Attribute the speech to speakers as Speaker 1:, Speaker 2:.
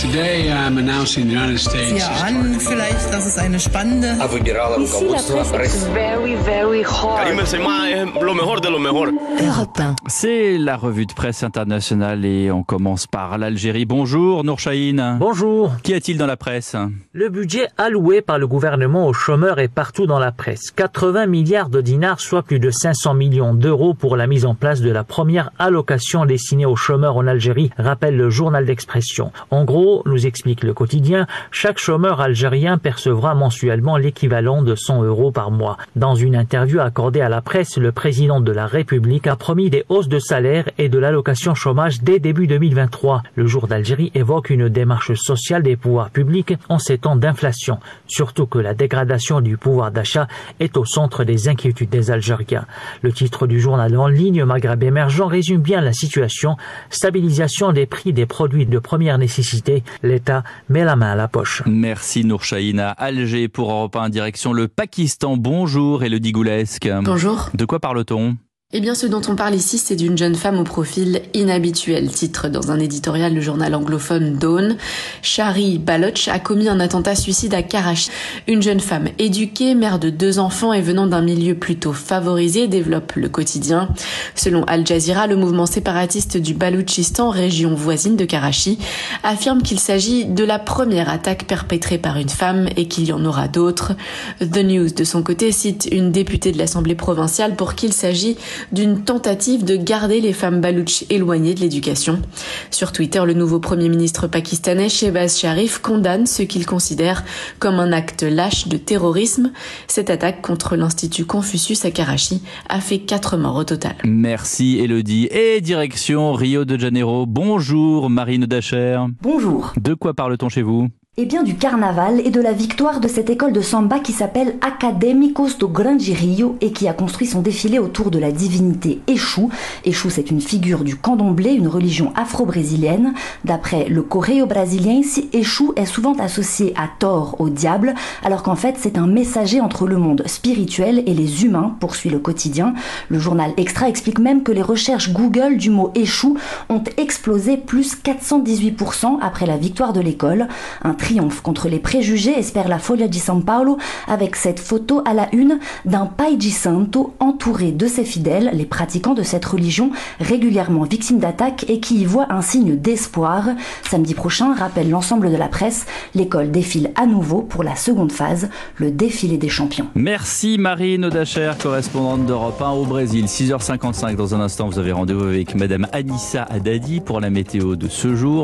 Speaker 1: Today I'm announcing the United States.
Speaker 2: Vielleicht, eine spannende.
Speaker 3: Very, very hard.
Speaker 4: 1.
Speaker 5: C'est la revue de presse internationale et on commence par l'Algérie. Bonjour Nour Chahine.
Speaker 6: Bonjour.
Speaker 5: Qu'y a-t-il dans la presse?
Speaker 6: Le budget alloué par le gouvernement aux chômeurs est partout dans la presse. 80 milliards de dinars, soit plus de 500 millions d'euros pour la mise en place de la première allocation destinée aux chômeurs en Algérie, rappelle le journal d'expression. En gros, nous explique le quotidien, chaque chômeur algérien percevra mensuellement l'équivalent de 100 euros par mois. Dans une interview accordée à la presse, le président de la République a promis des hausses de salaire et de l'allocation chômage dès début 2023. Le jour d'Algérie évoque une démarche sociale des pouvoirs publics en ces temps d'inflation, surtout que la dégradation du pouvoir d'achat est au centre des inquiétudes des Algériens. Le titre du journal en ligne Maghreb émergent résume bien la situation, stabilisation des prix des produits de première nécessité, l'État met la main à la poche.
Speaker 5: Merci Nour Chahine à Alger pour Europe 1 direction le Pakistan. Bonjour Elodie Goulesque.
Speaker 7: Bonjour.
Speaker 5: De quoi parle-t-on?
Speaker 7: Eh bien, ce dont on parle ici, c'est d'une jeune femme au profil inhabituel. Titre dans un éditorial du journal anglophone Dawn. Shari Baloch a commis un attentat suicide à Karachi. Une jeune femme éduquée, mère de deux enfants et venant d'un milieu plutôt favorisé, développe le quotidien. Selon Al Jazeera, le mouvement séparatiste du Baloutchistan, région voisine de Karachi, affirme qu'il s'agit de la première attaque perpétrée par une femme et qu'il y en aura d'autres. The News, de son côté, cite une députée de l'Assemblée provinciale pour qu'il s'agit d'une tentative de garder les femmes balouches éloignées de l'éducation. Sur Twitter, le nouveau premier ministre pakistanais Shehbaz Sharif condamne ce qu'il considère comme un acte lâche de terrorisme. Cette attaque contre l'Institut Confucius à Karachi a fait quatre morts au total.
Speaker 5: Merci Elodie. Et direction Rio de Janeiro. Bonjour Marine Dacher.
Speaker 8: Bonjour.
Speaker 5: De quoi parle-t-on chez vous?
Speaker 8: Eh bien du carnaval et de la victoire de cette école de samba qui s'appelle Académicos do Grande Rio et qui a construit son défilé autour de la divinité Échou. Échou c'est une figure du candomblé, une religion afro-brésilienne. D'après le Correio brésilien, Échou est souvent associé à tort, au diable, alors qu'en fait c'est un messager entre le monde spirituel et les humains, poursuit le quotidien. Le journal Extra explique même que les recherches Google du mot Échou ont explosé plus 418% après la victoire de l'école. Triomphe contre les préjugés, espère la Foglia di San Paolo, avec cette photo à la une d'un Pai di Santo entouré de ses fidèles, les pratiquants de cette religion régulièrement victimes d'attaques et qui y voient un signe d'espoir. Samedi prochain, rappelle l'ensemble de la presse, l'école défile à nouveau pour la seconde phase, le défilé des champions.
Speaker 5: Merci Marine Dacher, correspondante d'Europe 1 au Brésil. 6h55 dans un instant, vous avez rendez-vous avec Madame Anissa Haddadi pour la météo de ce jour.